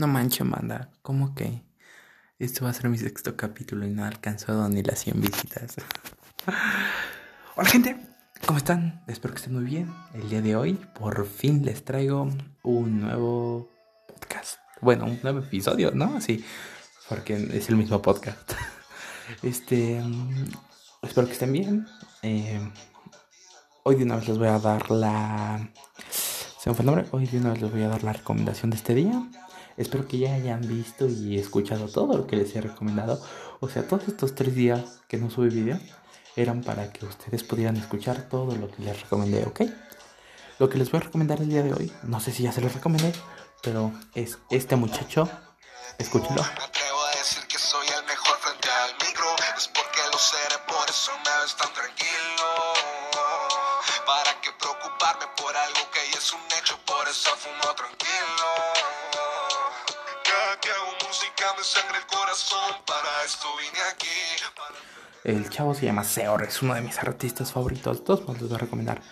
No manches, manda. ¿Cómo que? Este va a ser mi sexto capítulo y no ha alcanzado ni las 100 visitas. Hola gente, ¿cómo están? Espero que estén muy bien. El día de hoy por fin les traigo un nuevo podcast. Bueno, un nuevo episodio, ¿no? Sí, porque es el mismo podcast. Este, espero que estén bien. Eh, hoy de una vez les voy a dar la... ¿Se me fue el nombre? Hoy de una vez les voy a dar la recomendación de este día. Espero que ya hayan visto y escuchado todo lo que les he recomendado. O sea, todos estos tres días que no subí video eran para que ustedes pudieran escuchar todo lo que les recomendé, ¿ok? Lo que les voy a recomendar el día de hoy, no sé si ya se los recomendé, pero es este muchacho. Escúchenlo. Me atrevo a decir chavo se llama Seor, es uno de mis artistas favoritos. Todos les voy a recomendar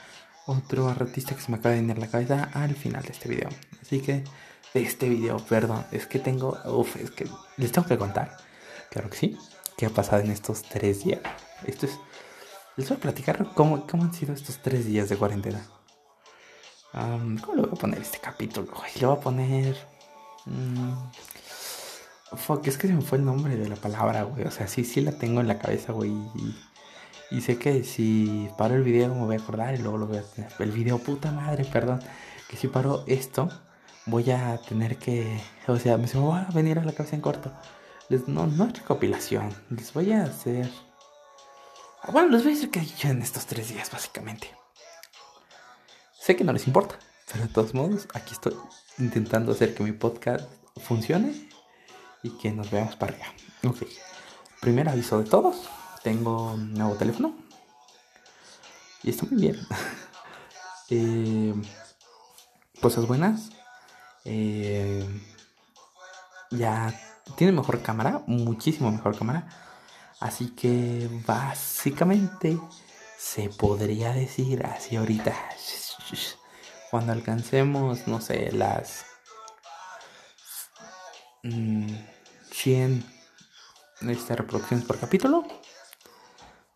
otro artista que se me acaba de venir la cabeza al final de este video. Así que, de este video, perdón, es que tengo. Uf, es que les tengo que contar. Claro que sí. ¿Qué ha pasado en estos tres días? Esto es. Les voy a platicar cómo, cómo han sido estos tres días de cuarentena. ¿Cómo le voy a poner este capítulo? Le voy a poner. mm, Fuck, es que se me fue el nombre de la palabra, güey. O sea, sí, sí la tengo en la cabeza, güey. Y, y sé que si paro el video me voy a acordar y luego lo voy a tener. El video, puta madre, perdón. Que si paro esto, voy a tener que. O sea, me se me a venir a la cabeza en corto. Les- no, no es recopilación. Les voy a hacer. Ah, Bueno, les voy a decir he dicho en estos tres días, básicamente. Sé que no les importa, pero de todos modos, aquí estoy intentando hacer que mi podcast funcione y que nos veamos para arriba. Ok. Primer aviso de todos. Tengo nuevo teléfono. Y está muy bien. Eh, cosas buenas. Eh, ya tiene mejor cámara. Muchísimo mejor cámara. Así que básicamente se podría decir así ahorita. Cuando alcancemos, no sé, las 100 este, reproducciones por capítulo.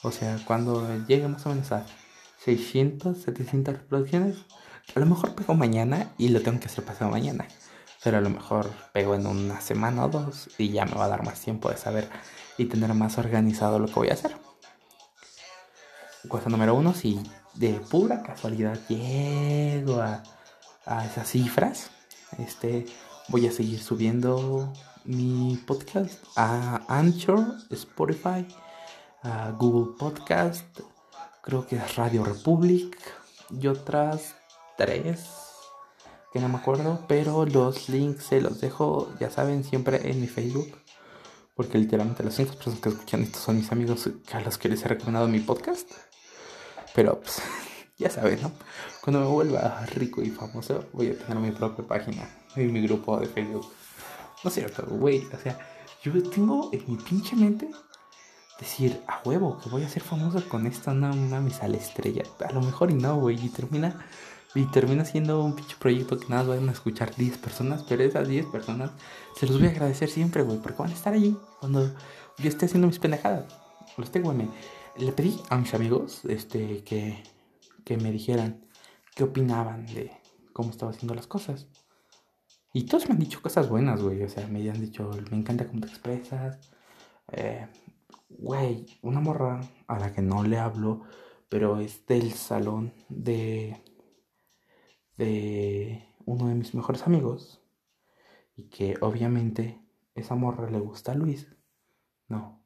O sea, cuando llegue más o menos a 600, 700 reproducciones, a lo mejor pego mañana y lo tengo que hacer pasado mañana. Pero a lo mejor pego en una semana o dos y ya me va a dar más tiempo de saber y tener más organizado lo que voy a hacer. Cosa número uno, si de pura casualidad llego a, a esas cifras, este, voy a seguir subiendo mi podcast a Anchor, Spotify, a Google Podcast, creo que es Radio Republic y otras tres que no me acuerdo, pero los links se los dejo, ya saben, siempre en mi Facebook. Porque literalmente las únicas personas que escuchan esto son mis amigos a los que les he recomendado mi podcast. Pero pues, ya saben, ¿no? Cuando me vuelva rico y famoso, voy a tener mi propia página en mi grupo de Facebook. No es cierto, güey. O sea, yo tengo en mi pinche mente decir, a huevo, que voy a ser famoso con esto, no mames, a la estrella. A lo mejor y no, güey. Y termina, y termina siendo un pinche proyecto que nada van a escuchar 10 personas, pero esas 10 personas se los voy a agradecer siempre, güey, porque van a estar allí cuando yo esté haciendo mis pendejadas. Los tengo, güey. Le pedí a mis amigos este, que, que me dijeran qué opinaban de cómo estaba haciendo las cosas. Y todos me han dicho cosas buenas, güey. O sea, me han dicho, me encanta cómo te expresas. Eh, güey, una morra a la que no le hablo, pero es del salón de, de uno de mis mejores amigos. Y que obviamente esa morra le gusta a Luis. No.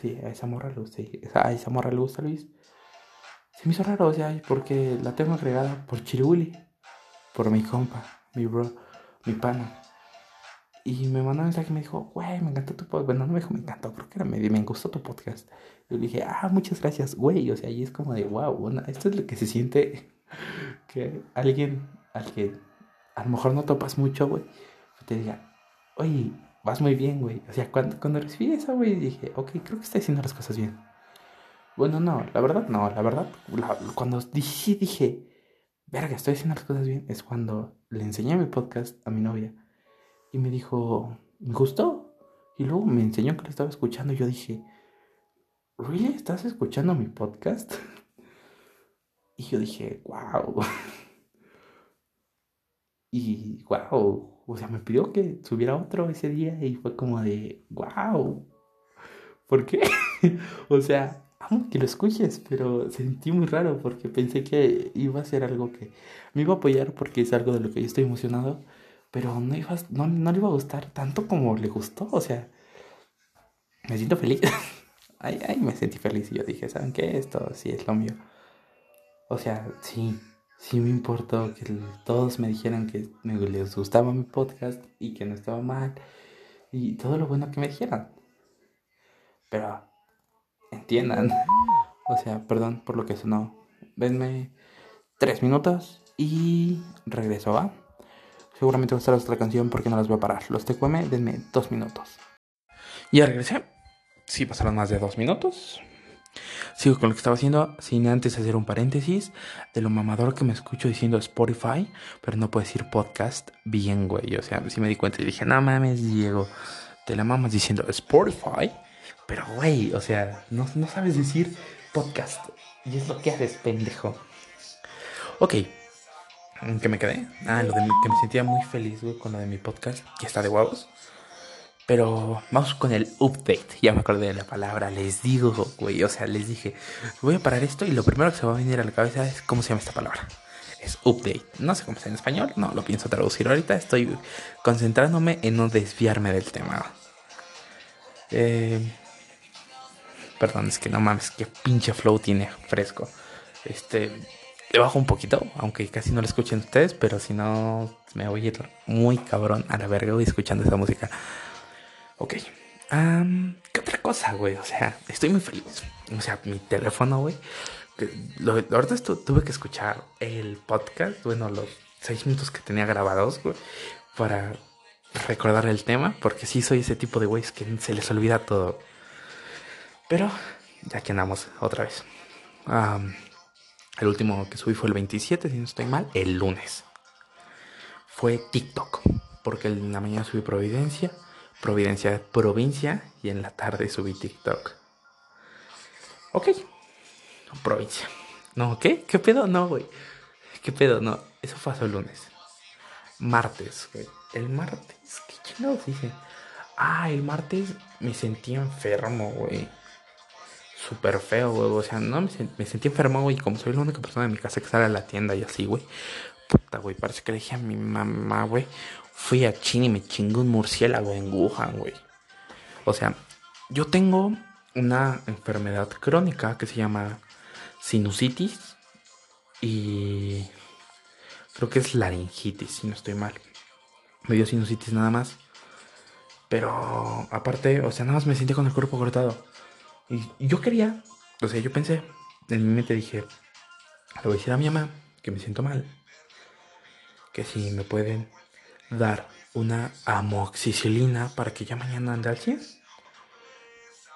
Sí, a esa morra le gusta, a esa morra le gusta a Luis. Se me hizo raro, o sea, porque la tengo agregada por Chiruli. Por mi compa, mi bro, mi pana. Y me mandó un mensaje y me dijo, güey, me encantó tu podcast. Bueno, no me dijo, me encantó, creo que era, me, me gustó tu podcast. Y le dije, ah, muchas gracias, güey. O sea, y es como de, wow, esto es lo que se siente que alguien al que a lo mejor no topas mucho, güey, te diga, oye, vas muy bien, güey. O sea, cuando, cuando recibí eso, güey, dije, ok, creo que estoy haciendo las cosas bien. Bueno, no, la verdad, no, la verdad, la- cuando dije, dije, verga, estoy haciendo las cosas bien, es cuando le enseñé mi podcast a mi novia. y me dijo, ¿me gustó? Y luego me enseñó que lo estaba escuchando y yo dije, ¿really estás escuchando mi podcast? Y yo dije, wow. Y wow, o sea, me pidió que subiera otro ese día y fue como de, wow. ¿Por qué? o sea, amo que lo escuches, pero sentí muy raro porque pensé que iba a ser algo que me iba a apoyar porque es algo de lo que yo estoy emocionado, pero no, iba, no, no le iba a gustar tanto como le gustó, o sea, me siento feliz. ay, ay, me sentí feliz y yo dije, ¿saben qué? Esto sí es lo mío. O sea, sí, sí me importó que todos me dijeran que me les gustaba mi podcast y que no estaba mal y todo lo bueno que me dijeran. Pero entiendan, o sea, perdón por lo que sonó. Venme tres minutos y regreso, ¿va? Seguramente va a estar otra canción porque no las voy a parar. Los TQM, denme dos minutos. Ya regresé. Sí, pasaron más de dos minutos. Sigo con lo que estaba haciendo, sin antes hacer un paréntesis de lo mamador que me escucho diciendo Spotify, pero no puedo decir podcast bien, güey. O sea, sí me di cuenta y dije, no mames, Diego, te la mamas diciendo Spotify, pero güey, o sea, no, no sabes decir podcast. Y es lo que haces, pendejo. Ok, ¿en qué me quedé? Ah, lo de que me sentía muy feliz, güey, con lo de mi podcast, que está de huevos. Pero vamos con el update. Ya me acordé de la palabra. Les digo, güey. O sea, les dije, voy a parar esto y lo primero que se va a venir a la cabeza es cómo se llama esta palabra. Es update. No sé cómo está en español. No lo pienso traducir ahorita. Estoy concentrándome en no desviarme del tema. Eh, perdón, es que no mames, qué pinche flow tiene fresco. Este, le bajo un poquito, aunque casi no lo escuchen ustedes, pero si no, me voy a ir muy cabrón a la verga, voy escuchando esa música. Ok. ¿Qué otra cosa, güey? O sea, estoy muy feliz. O sea, mi teléfono, güey. Ahorita tuve que escuchar el podcast, bueno, los seis minutos que tenía grabados, güey, para recordar el tema, porque sí soy ese tipo de güeyes que se les olvida todo. Pero ya que andamos otra vez. el último que subí fue el 27, si no estoy mal, el lunes. Fue TikTok, porque en la mañana subí Providencia Providencia, provincia, y en la tarde subí TikTok. Ok, provincia. No, ¿qué? ¿Qué pedo? No, güey. ¿Qué pedo? No, eso hace el lunes. Martes, güey. El martes, ¿qué chingados dice? Ah, el martes me sentí enfermo, güey. Súper feo, güey. O sea, no me, sentí enfermo, güey. Como soy la única persona en mi casa que sale a la tienda y así, güey. Puta, güey. Parece que le dije a mi mamá, güey fui a China y me chingó un murciélago en Wuhan, güey. O sea, yo tengo una enfermedad crónica que se llama sinusitis y creo que es laringitis, si no estoy mal. Me dio sinusitis nada más. Pero aparte, o sea, nada más me sentí con el cuerpo cortado. Y, yo quería, o sea, yo pensé, en mi mente dije, le voy a decir a mi mamá que me siento mal. Que si me pueden dar una amoxicilina para que ya mañana ande al 100.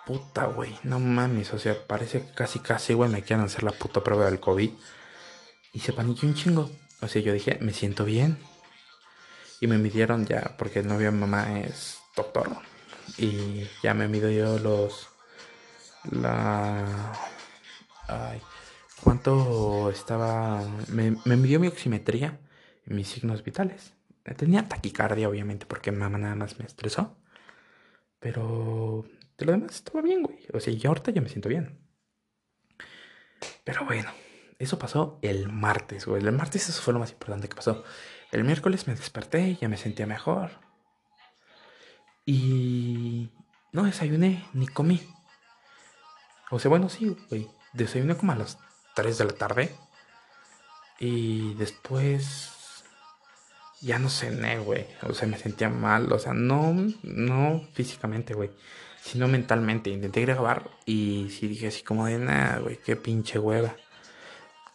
Puta, güey, no mames, o sea, parece casi casi, güey, me quieren hacer la puta prueba del COVID. Y se paniqueó un chingo. O sea, yo dije, me siento bien. Y me midieron ya, porque el novio de mamá es doctor. Y ya me midió los... La... Ay, ¿cuánto estaba? Me, me midió mi oximetría y mis signos vitales. Tenía taquicardia, obviamente, porque mamá nada más me estresó. Pero de lo demás estaba bien, güey. O sea, y ahorita ya me siento bien. Pero bueno, eso pasó el martes, güey. El martes eso fue lo más importante que pasó. El miércoles me desperté, ya me sentía mejor. Y no desayuné ni comí. O sea, bueno, sí, güey. Desayuné como a las 3 de la tarde. Y después ya no cené, güey. O sea, me sentía mal. O sea, no, no físicamente, güey. Sino mentalmente. Intenté grabar y sí dije así como de nada, güey, qué pinche hueva.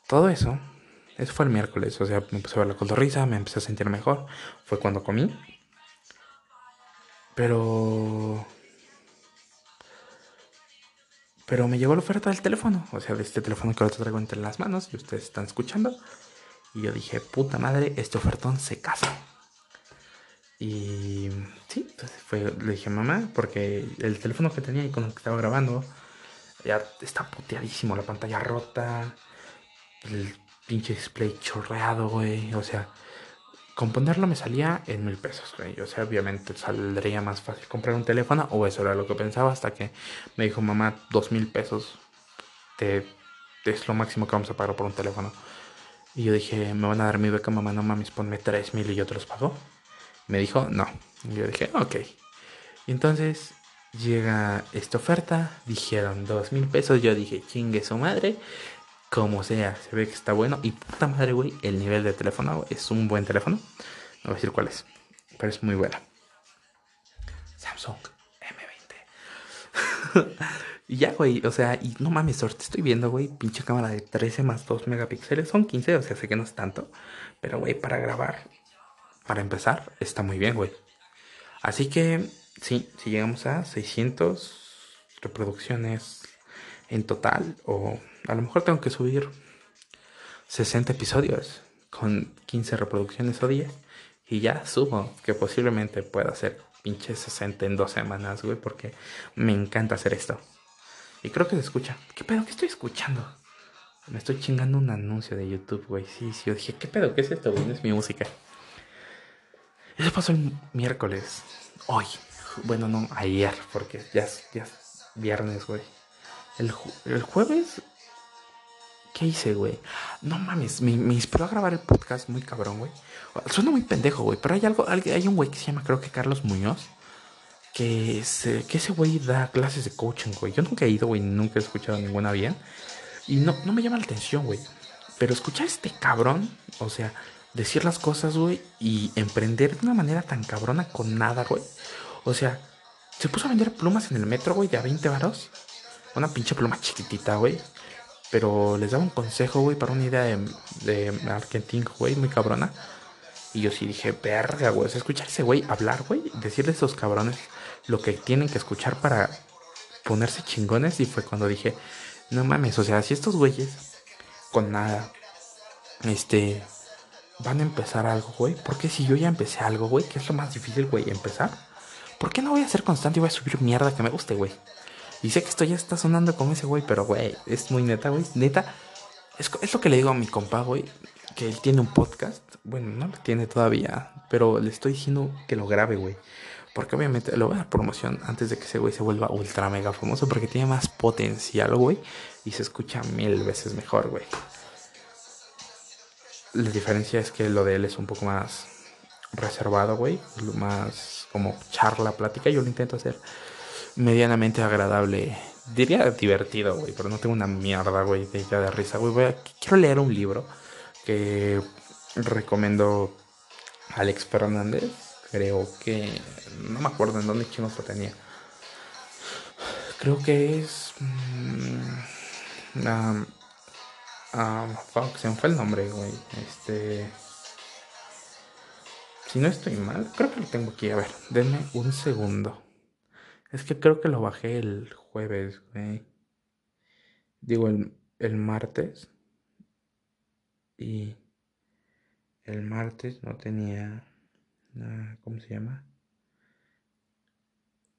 Todo eso, eso fue el miércoles. O sea, me puse a ver la cotorriza, me empecé a sentir mejor. Fue cuando comí. Pero. Pero me llegó la oferta del teléfono. O sea, de este teléfono que ahora te traigo entre las manos y ustedes están escuchando. Y yo dije, puta madre, este ofertón se casa. Y sí, entonces fue, le dije mamá, porque el teléfono que tenía y con el que estaba grabando ya está puteadísimo, la pantalla rota, el pinche display chorreado, güey. O sea, componerlo me salía en mil pesos, güey. O sea, obviamente saldría más fácil comprar un teléfono, o eso era lo que pensaba, hasta que me dijo mamá, dos mil pesos te, es lo máximo que vamos a pagar por un teléfono. Y yo dije, me van a dar mi beca, mamá, no mames, ponme tres mil y yo te los pago. Me dijo, no. Yo dije, ok. Y entonces llega esta oferta, dijeron dos mil pesos, yo dije, chingue su madre, como sea, se ve que está bueno. Y puta madre, güey, el nivel de teléfono es un buen teléfono. No voy a decir cuál es, pero es muy buena. Samsung M20. y ya, güey, o sea, y no mames, ahorita estoy viendo, güey, pinche cámara de 13 más 2 megapíxeles. Son 15, o sea, sé que no es tanto. Pero, güey, para grabar, para empezar, está muy bien, güey. Así que, sí, si llegamos a 600 reproducciones en total, o a lo mejor tengo que subir 60 episodios con 15 reproducciones o 10 y ya subo que posiblemente pueda hacer pinche 60 en dos semanas, güey, porque me encanta hacer esto. Y creo que se escucha. ¿Qué pedo? ¿Qué estoy escuchando? Me estoy chingando un anuncio de YouTube, güey. Sí, sí, yo dije, ¿qué pedo? ¿Qué es esto, es mi música. Eso pasó el miércoles. Hoy. Bueno, no, ayer, porque ya es, ya viernes, güey. El, el jueves ¿Qué hice, güey? No mames, me, inspiró a grabar el podcast muy cabrón, güey. Suena muy pendejo, güey, pero hay algo, hay un güey que se llama, creo que Carlos Muñoz, que, que ese güey da clases de coaching, güey. Yo nunca he ido, güey, nunca he escuchado ninguna bien. Y no, no me llama la atención, güey. Pero escuchar a este cabrón, o sea, decir las cosas, güey, y emprender de una manera tan cabrona con nada, güey. O sea, se puso a vender plumas en el metro, güey, de a 20 varos. Una pinche pluma chiquitita, güey. Pero les daba un consejo, güey, para una idea de, de marketing, güey, muy cabrona. Y yo sí dije, verga, güey. O sea, escuchar ese güey hablar, güey. Decirle a esos cabrones lo que tienen que escuchar para ponerse chingones. Y fue cuando dije, no mames, o sea, si estos güeyes con nada, este, van a empezar algo, güey. Porque si yo ya empecé algo, güey, que es lo más difícil, güey, empezar. ¿Por qué no voy a ser constante y voy a subir mierda que me guste, güey? Y sé que esto ya está sonando como ese güey, pero güey, es muy neta, güey. Neta, es, es, lo que le digo a mi compa, güey, que él tiene un podcast. Bueno, no lo tiene todavía, pero le estoy diciendo que lo grabe, güey. Porque obviamente lo voy a promoción antes de que ese güey se vuelva ultra mega famoso, porque tiene más potencial, güey, y se escucha mil veces mejor, güey. La diferencia es que lo de él es un poco más reservado, güey, más como charla, plática. Yo lo intento hacer medianamente agradable. Diría divertido, güey, pero no tengo una mierda, güey, de ya de risa, güey. Quiero leer un libro que recomendó Alex Fernández. Creo que. No me acuerdo en dónde chingos lo tenía. Creo que es. Um, um, fuck, se me fue el nombre, güey. Este. Si no estoy mal, creo que lo tengo aquí. A ver, denme un segundo. Es que creo que lo bajé el jueves, güey. Digo, el, el martes. Y el martes no tenía... ¿Cómo se llama?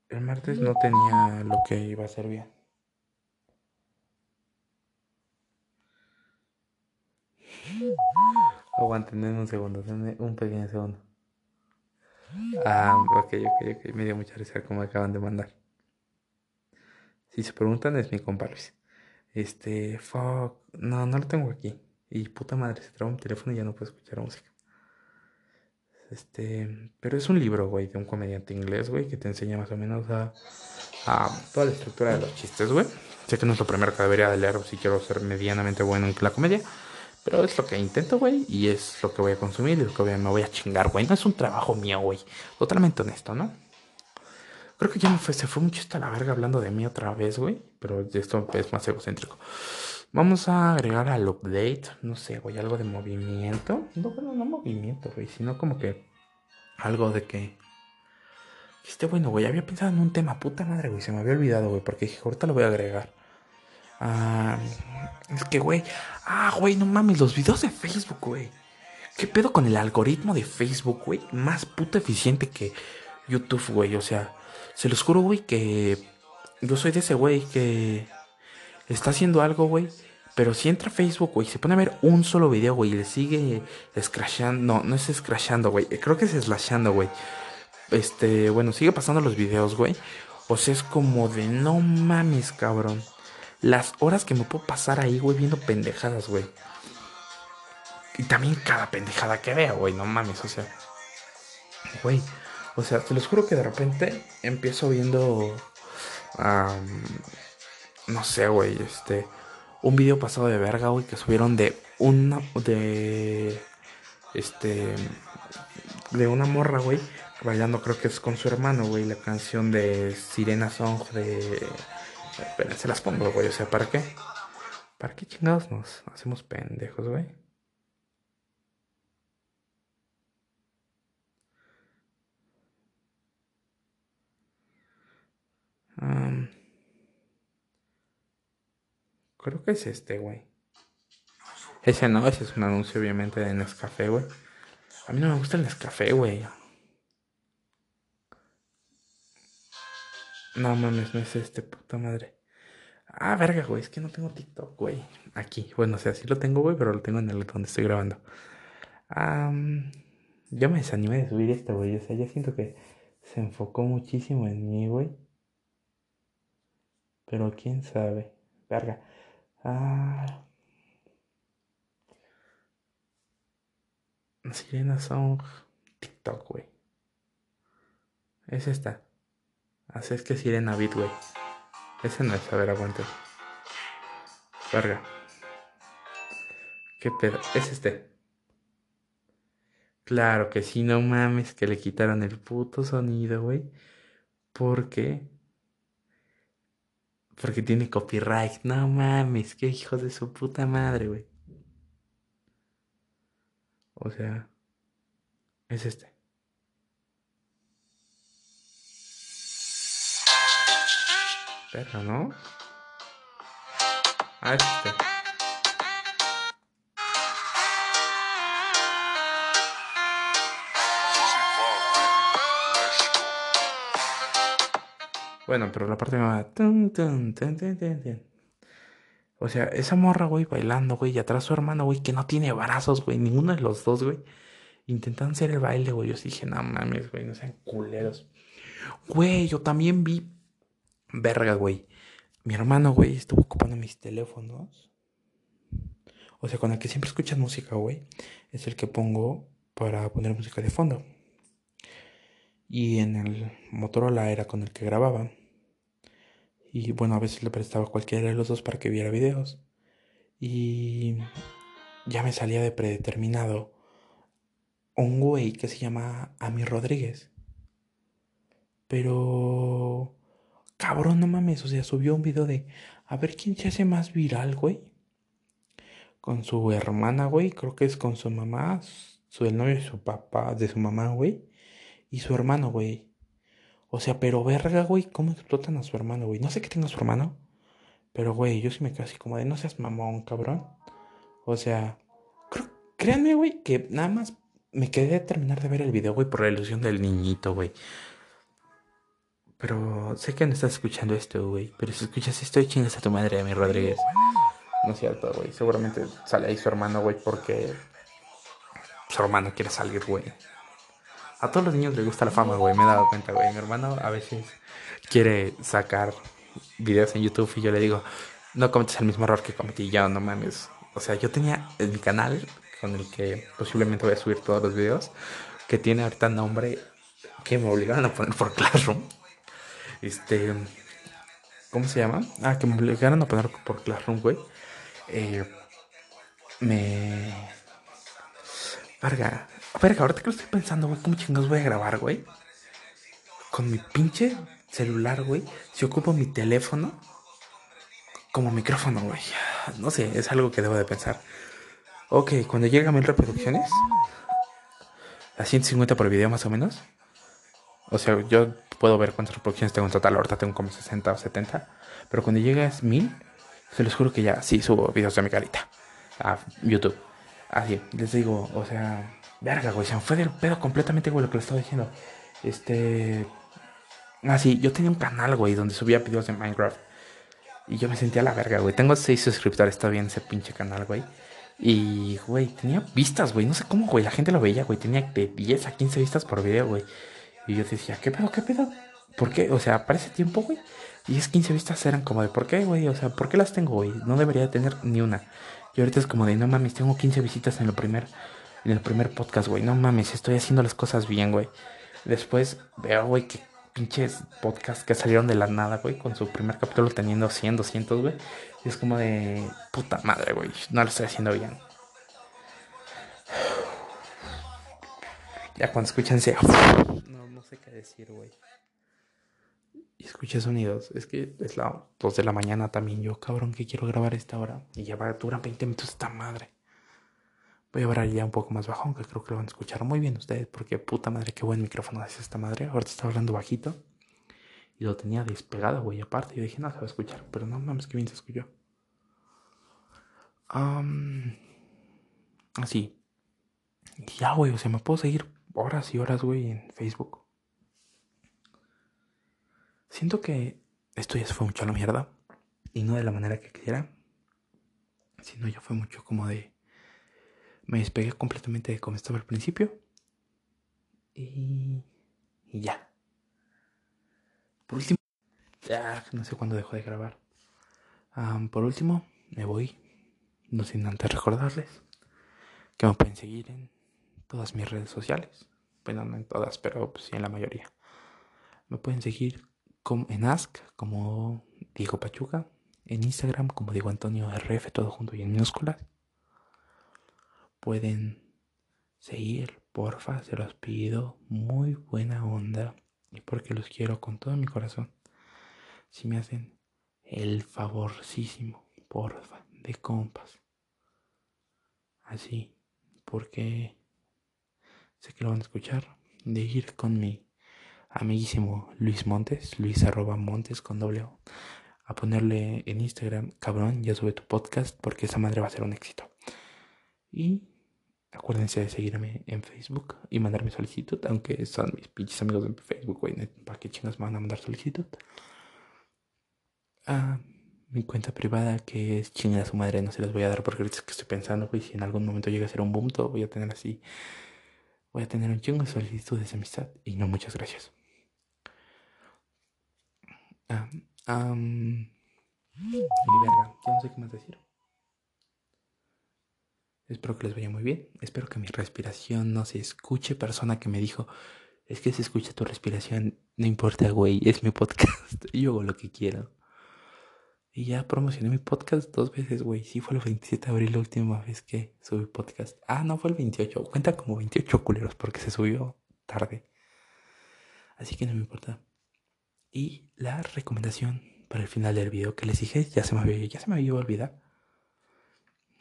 El martes no tenía lo que iba a ser bien. Aguanten un segundo, un pequeño segundo. Ah, ok, ok, ok. Me dio mucha risa como acaban de mandar. Si se preguntan, es mi compa Luis. Este, fuck. No, no lo tengo aquí. Y puta madre, se traba mi teléfono y ya no puedo escuchar música. Este, pero es un libro, güey, de un comediante inglés, güey, que te enseña más o menos a, a toda la estructura de los chistes, güey. Sé que no es lo primero que debería de leer si quiero ser medianamente bueno en la comedia. Pero es lo que intento, güey, y es lo que voy a consumir y lo que me voy a chingar, güey. No es un trabajo mío, güey. Totalmente honesto, ¿no? Creo que ya me fue, se fue mucho hasta la verga hablando de mí otra vez, güey. Pero esto es más egocéntrico. Vamos a agregar al update, no sé, güey, algo de movimiento. No, bueno, no movimiento, güey, sino como que algo de que... Este bueno, güey, había pensado en un tema, puta madre, güey, se me había olvidado, güey, porque dije, ahorita lo voy a agregar. Ah, es que, güey. Ah, güey, no mames, los videos de Facebook, güey. ¿Qué pedo con el algoritmo de Facebook, güey? Más puto eficiente que YouTube, güey. O sea, se los juro, güey, que yo soy de ese güey que está haciendo algo, güey. Pero si entra Facebook, güey, se pone a ver un solo video, güey, y le sigue scrashando. No, no es scrashando, güey. Creo que es slashando, güey. Este, bueno, sigue pasando los videos, güey. O sea, es como de no mames, cabrón. Las horas que me puedo pasar ahí, güey, viendo pendejadas, güey. Y también cada pendejada que vea, güey, no mames, o sea. Güey, o sea, te los juro que de repente empiezo viendo. no sé, güey, este. Un video pasado de verga, güey, que subieron de una. De. Este. De una morra, güey. Bailando, creo que es con su hermano, güey. La canción de Sirena Song de. Espera, se las pongo, güey. O sea, ¿para qué? ¿Para qué chingados nos hacemos pendejos, güey? creo que es este, güey. Ese no, ese es un anuncio obviamente de Nescafé, güey. A mí no me gusta el Nescafé, güey. No mames, no es este, puta madre. Ah, verga, güey, es que no tengo TikTok, güey. Aquí, bueno, o sea, sí lo tengo, güey, pero lo tengo en el donde estoy grabando. ya me desanimé de subir esto, güey. O sea, ya siento que se enfocó muchísimo en mí, güey. Pero quién sabe. Verga. Ah. Sirena Song TikTok, güey. Es esta. Así es que Sirena Beat, güey. Ese no es, a ver, aguante. Verga. ¿Qué pedo? Es este. Claro que sí, no mames, que le quitaron el puto sonido, güey. Porque porque tiene copyright. No mames, qué hijo de su puta madre, güey. O sea, es este. Pero, ¿no? Ah, es este. Bueno, pero la parte va. O sea, esa morra, güey, bailando, güey, y atrás su hermano, güey, que no tiene brazos, güey, ninguno de los dos, güey. Intentan hacer el baile, güey. Yo dije, no mames, güey, no sean culeros. Güey, yo también vi. Verga, güey. Mi hermano, güey, estuvo ocupando mis teléfonos. O sea, con el que siempre escuchas música, güey. Es el que pongo para poner música de fondo. Y en el Motorola era con el que grababa. Y bueno, a veces le prestaba cualquiera de los dos para que viera videos. Y ya me salía de predeterminado un güey que se llama Ami Rodríguez. Pero... Cabrón, no mames. O sea, subió un video de... A ver quién se hace más viral, güey. Con su hermana, güey. Creo que es con su mamá. Su, el novio de su papá, de su mamá, güey. Y su hermano, güey. O sea, pero verga, güey, ¿cómo explotan a su hermano, güey? No sé qué tenga su hermano. Pero, güey, yo sí me quedo así como de no seas mamón, cabrón. O sea, créanme, güey, que nada más me quedé a terminar de ver el video, güey, por la ilusión del niñito, güey. Pero sé que no estás escuchando esto, güey. Pero si escuchas esto, chingas a tu madre, mi Rodríguez. No es cierto, güey. Seguramente sale ahí su hermano, güey, porque su hermano quiere salir, güey. A todos los niños les gusta la fama, güey. Me he dado cuenta, güey. Mi hermano a veces quiere sacar videos en YouTube y yo le digo, no cometes el mismo error que cometí yo, no mames. O sea, yo tenía en mi canal con el que posiblemente voy a subir todos los videos, que tiene ahorita nombre que me obligaron a poner por Classroom. Este, ¿cómo se llama? Ah, que me obligaron a poner por Classroom, güey. Eh, me... Varga, Verga, ahorita que lo estoy pensando, güey, ¿cómo chingados voy a grabar, güey? Con mi pinche celular, güey. Si ocupo mi teléfono como micrófono, güey. No sé, es algo que debo de pensar. Ok, cuando llega a mil reproducciones, a 150 por video más o menos. O sea, yo puedo ver cuántas reproducciones tengo en total. Ahorita tengo como 60 o 70. Pero cuando llegue a mil, se les juro que ya sí subo videos de mi carita a YouTube Así, les digo, o sea, verga, güey, se me fue del pedo completamente, güey, lo que les estaba diciendo. Este. Así, yo tenía un canal, güey, donde subía videos de Minecraft. Y yo me sentía la verga, güey. Tengo seis suscriptores todavía en ese pinche canal, güey. Y, güey, tenía vistas, güey. No sé cómo, güey. La gente lo veía, güey. Tenía de 10 a 15 vistas por video, güey. Y yo decía, ¿qué pedo, qué pedo? ¿Por qué? O sea, para ese tiempo, güey. 10, 15 vistas eran como de, ¿por qué, güey? O sea, ¿por qué las tengo, güey? No debería tener ni una. Y ahorita es como de, no mames, tengo 15 visitas en, lo primer, en el primer podcast, güey. No mames, estoy haciendo las cosas bien, güey. Después veo, güey, que pinches podcasts que salieron de la nada, güey, con su primer capítulo teniendo 100, 200, güey. Y es como de, puta madre, güey, no lo estoy haciendo bien. Ya cuando escuchan ese... No, no sé qué decir, güey. Y escuché sonidos. Es que es la 2 de la mañana también. Yo, cabrón, que quiero grabar esta hora. Y ya va a durar 20 minutos esta madre. Voy a hablar ya un poco más bajo, aunque creo que lo van a escuchar muy bien ustedes, porque puta madre, qué buen micrófono es esta madre. Ahorita está hablando bajito. Y lo tenía despegado, güey, aparte. Y yo dije, no, se va a escuchar. Pero no mames, que bien se escuchó. así. ya, güey, o sea, me puedo seguir horas y horas, güey, en Facebook. Siento que esto ya se fue mucho a la mierda. Y no de la manera que quisiera. Sino ya fue mucho como de me despegué completamente de cómo estaba al principio. Y, y ya. Por último, ya no sé cuándo dejo de grabar. por último, me voy. No sin antes recordarles que me pueden seguir en todas mis redes sociales. Bueno, no en todas, pero sí en la mayoría. Me pueden seguir en Ask como Diego Pachuca, en Instagram como Diego Antonio RF, todo junto y en minúsculas pueden seguir, porfa, se los pido, muy buena onda y porque los quiero con todo mi corazón. Si me hacen el favorcísimo, porfa, de compas. Así, porque sé que lo van a escuchar, de ir con mi amiguísimo Luis Montes, Luis arroba Montes con doble O, a ponerle en Instagram, cabrón, ya sube tu podcast porque esa madre va a ser un éxito. Y Acuérdense de seguirme en Facebook y mandarme solicitud, aunque son mis pinches amigos de Facebook, güey. ¿Para qué chingas me van a mandar solicitud? Ah, mi cuenta privada, que es chingada su madre, no se las voy a dar porque ahorita es que estoy pensando, güey, si en algún momento llega a ser un boom, todo voy a tener así. Voy a tener un chingo de solicitudes de amistad y no muchas gracias. Ah, um, verga, ya no sé qué más decir. Espero que les vaya muy bien. Espero que mi respiración no se escuche. Persona que me dijo, es que se escucha tu respiración. No importa, güey, es mi podcast. Yo hago lo que quiero. Y ya promocioné mi podcast dos veces, güey. Sí fue el 27 de abril la última vez que subí podcast. Ah, no, fue el 28. Cuenta como 28 culeros porque se subió tarde. Así que no me importa. Y la recomendación para el final del video que les dije, ya se me había, ya se me había olvidado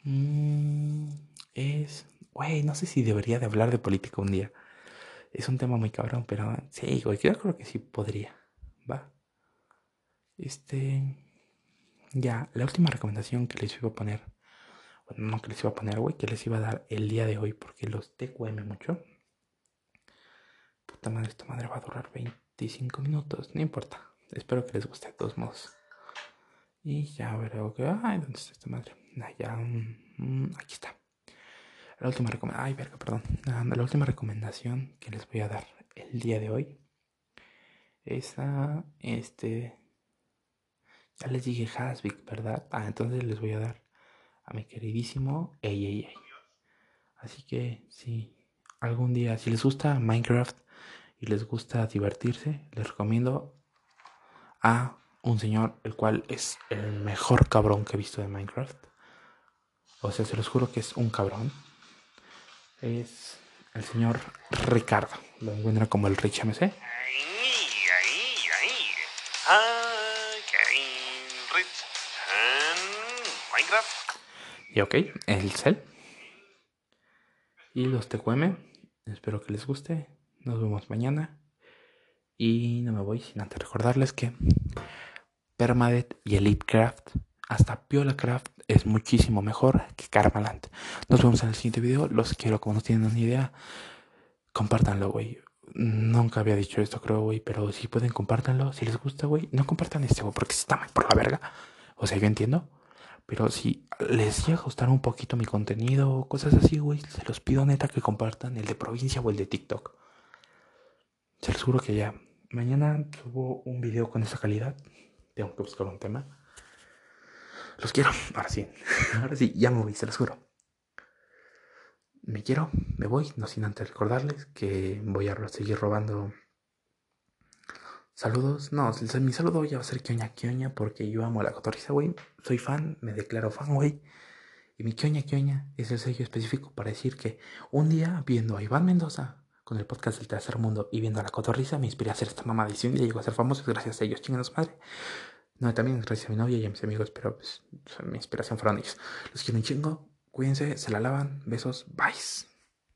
Mm, es, güey, no sé si debería de hablar de política un día. Es un tema muy cabrón, pero sí, güey, yo creo que sí podría. Va. Este, ya, la última recomendación que les iba a poner, bueno, no que les iba a poner, güey, que les iba a dar el día de hoy, porque los TQM mucho. Puta madre, esta madre va a durar 25 minutos, no importa. Espero que les guste de todos modos. Y ya veré que. Ay, ¿dónde está esta madre? ya, mm, aquí está. La última recomendación. Ay, verga, perdón. La última recomendación que les voy a dar el día de hoy es a este. Ya les dije Hasvik, ¿verdad? Ah, entonces les voy a dar a mi queridísimo ey, Así que si algún día, si les gusta Minecraft y les gusta divertirse, les recomiendo a un señor el cual es el mejor cabrón que he visto de Minecraft. O sea, se los juro que es un cabrón. Es el señor Ricardo. Lo encuentra como el Rich MC. Y ok, el Cell. Y los TQM. Espero que les guste. Nos vemos mañana. Y no me voy sin antes recordarles que Permadet y Elitecraft hasta Piola Craft es muchísimo mejor que Karmaland. Nos vemos en el siguiente video. Los quiero, como no tienen ni idea. Compártanlo, güey. Nunca había dicho esto, creo, güey. Pero si pueden, compártanlo. Si les gusta, güey, no compartan este, güey, porque está mal por la verga. O sea, yo entiendo. Pero si les llega a gustar un poquito mi contenido o cosas así, güey, se los pido neta que compartan el de provincia o el de TikTok. Se los juro que ya. Mañana subo un video con esa calidad. Tengo que buscar un tema. Los quiero. Ahora sí. Ahora sí, ya me voy, se los juro. Me quiero, me voy, no sin antes recordarles que voy a seguir robando saludos. No, mi saludo ya va a ser Kioña Kioña porque yo amo a la cotorriza, güey. Soy fan, me declaro fan, güey. Y mi Kioña Kioña es el sello específico para decir que un día viendo a Iván Mendoza con el podcast del tercer mundo y viendo a la cotorriza me inspiré a hacer esta mamá y llegó a ser famoso gracias a ellos, chingados madre. No, también gracias a mi novia y a mis amigos, pero pues mi inspiración fueron ellos. Los quiero un chingo, cuídense, se la lavan, besos, bye.